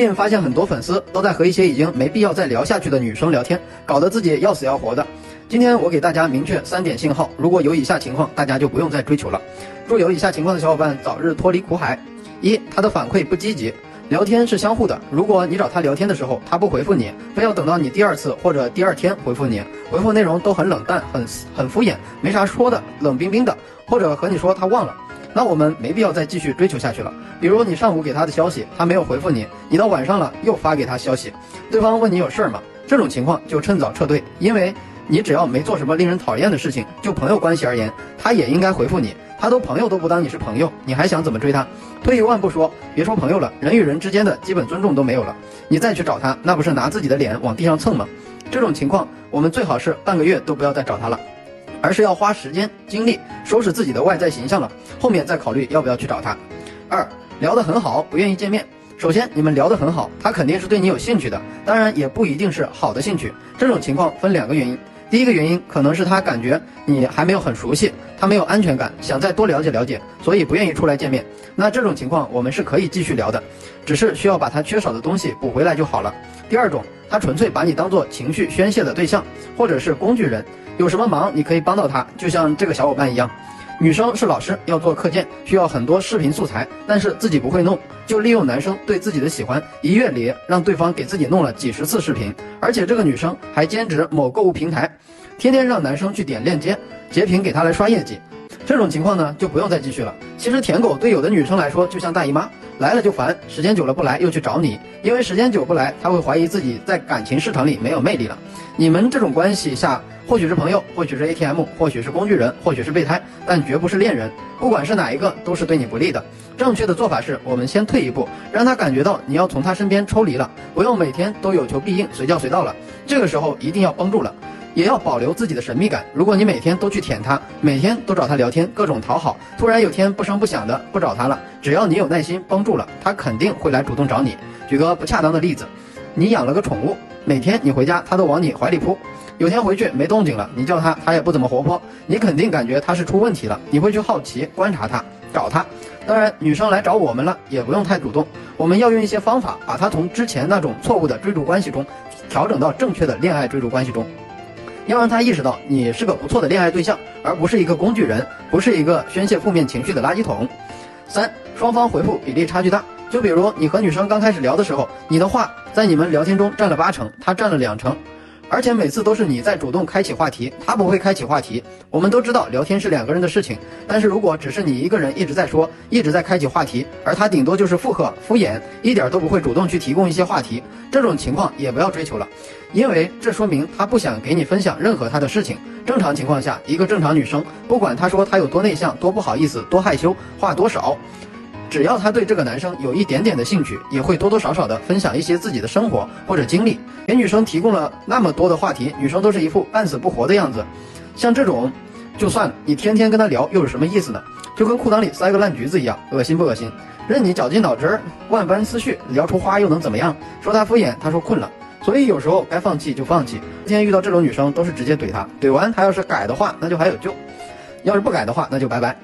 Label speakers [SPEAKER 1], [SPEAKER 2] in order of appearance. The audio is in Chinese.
[SPEAKER 1] 近发现很多粉丝都在和一些已经没必要再聊下去的女生聊天，搞得自己要死要活的。今天我给大家明确三点信号，如果有以下情况，大家就不用再追求了。祝有以下情况的小伙伴早日脱离苦海。一，他的反馈不积极。聊天是相互的，如果你找他聊天的时候，他不回复你，非要等到你第二次或者第二天回复你，回复内容都很冷淡、很很敷衍，没啥说的，冷冰冰的，或者和你说他忘了。那我们没必要再继续追求下去了。比如你上午给他的消息，他没有回复你，你到晚上了又发给他消息，对方问你有事儿吗？这种情况就趁早撤退，因为你只要没做什么令人讨厌的事情，就朋友关系而言，他也应该回复你。他都朋友都不当你是朋友，你还想怎么追他？退一万步说，别说朋友了，人与人之间的基本尊重都没有了，你再去找他，那不是拿自己的脸往地上蹭吗？这种情况，我们最好是半个月都不要再找他了。而是要花时间精力收拾自己的外在形象了，后面再考虑要不要去找他。二聊得很好，不愿意见面。首先你们聊得很好，他肯定是对你有兴趣的，当然也不一定是好的兴趣。这种情况分两个原因，第一个原因可能是他感觉你还没有很熟悉，他没有安全感，想再多了解了解，所以不愿意出来见面。那这种情况我们是可以继续聊的，只是需要把他缺少的东西补回来就好了。第二种，他纯粹把你当做情绪宣泄的对象，或者是工具人。有什么忙你可以帮到他，就像这个小伙伴一样。女生是老师，要做课件，需要很多视频素材，但是自己不会弄，就利用男生对自己的喜欢，一月里让对方给自己弄了几十次视频，而且这个女生还兼职某购物平台，天天让男生去点链接截屏给她来刷业绩。这种情况呢，就不用再继续了。其实舔狗对有的女生来说就像大姨妈，来了就烦，时间久了不来又去找你，因为时间久不来，她会怀疑自己在感情市场里没有魅力了。你们这种关系下。或许是朋友，或许是 ATM，或许是工具人，或许是备胎，但绝不是恋人。不管是哪一个，都是对你不利的。正确的做法是我们先退一步，让他感觉到你要从他身边抽离了，不用每天都有求必应，随叫随到了。这个时候一定要绷住了，也要保留自己的神秘感。如果你每天都去舔他，每天都找他聊天，各种讨好，突然有天不声不响的不找他了，只要你有耐心帮助了，他肯定会来主动找你。举个不恰当的例子，你养了个宠物，每天你回家他都往你怀里扑。有天回去没动静了，你叫他，他也不怎么活泼，你肯定感觉他是出问题了，你会去好奇观察他，找他。当然，女生来找我们了，也不用太主动，我们要用一些方法，把他从之前那种错误的追逐关系中，调整到正确的恋爱追逐关系中，要让他意识到你是个不错的恋爱对象，而不是一个工具人，不是一个宣泄负面情绪的垃圾桶。三，双方回复比例差距大，就比如你和女生刚开始聊的时候，你的话在你们聊天中占了八成，她占了两成。而且每次都是你在主动开启话题，他不会开启话题。我们都知道聊天是两个人的事情，但是如果只是你一个人一直在说，一直在开启话题，而他顶多就是附和敷衍，一点都不会主动去提供一些话题，这种情况也不要追求了，因为这说明他不想给你分享任何他的事情。正常情况下，一个正常女生，不管她说她有多内向、多不好意思、多害羞、话多少。只要他对这个男生有一点点的兴趣，也会多多少少的分享一些自己的生活或者经历，给女生提供了那么多的话题，女生都是一副半死不活的样子。像这种，就算了你天天跟他聊，又有什么意思呢？就跟裤裆里塞个烂橘子一样，恶心不恶心？任你绞尽脑汁，万般思绪，聊出花又能怎么样？说他敷衍，他说困了。所以有时候该放弃就放弃。今天遇到这种女生，都是直接怼她，怼完她要是改的话，那就还有救；要是不改的话，那就拜拜。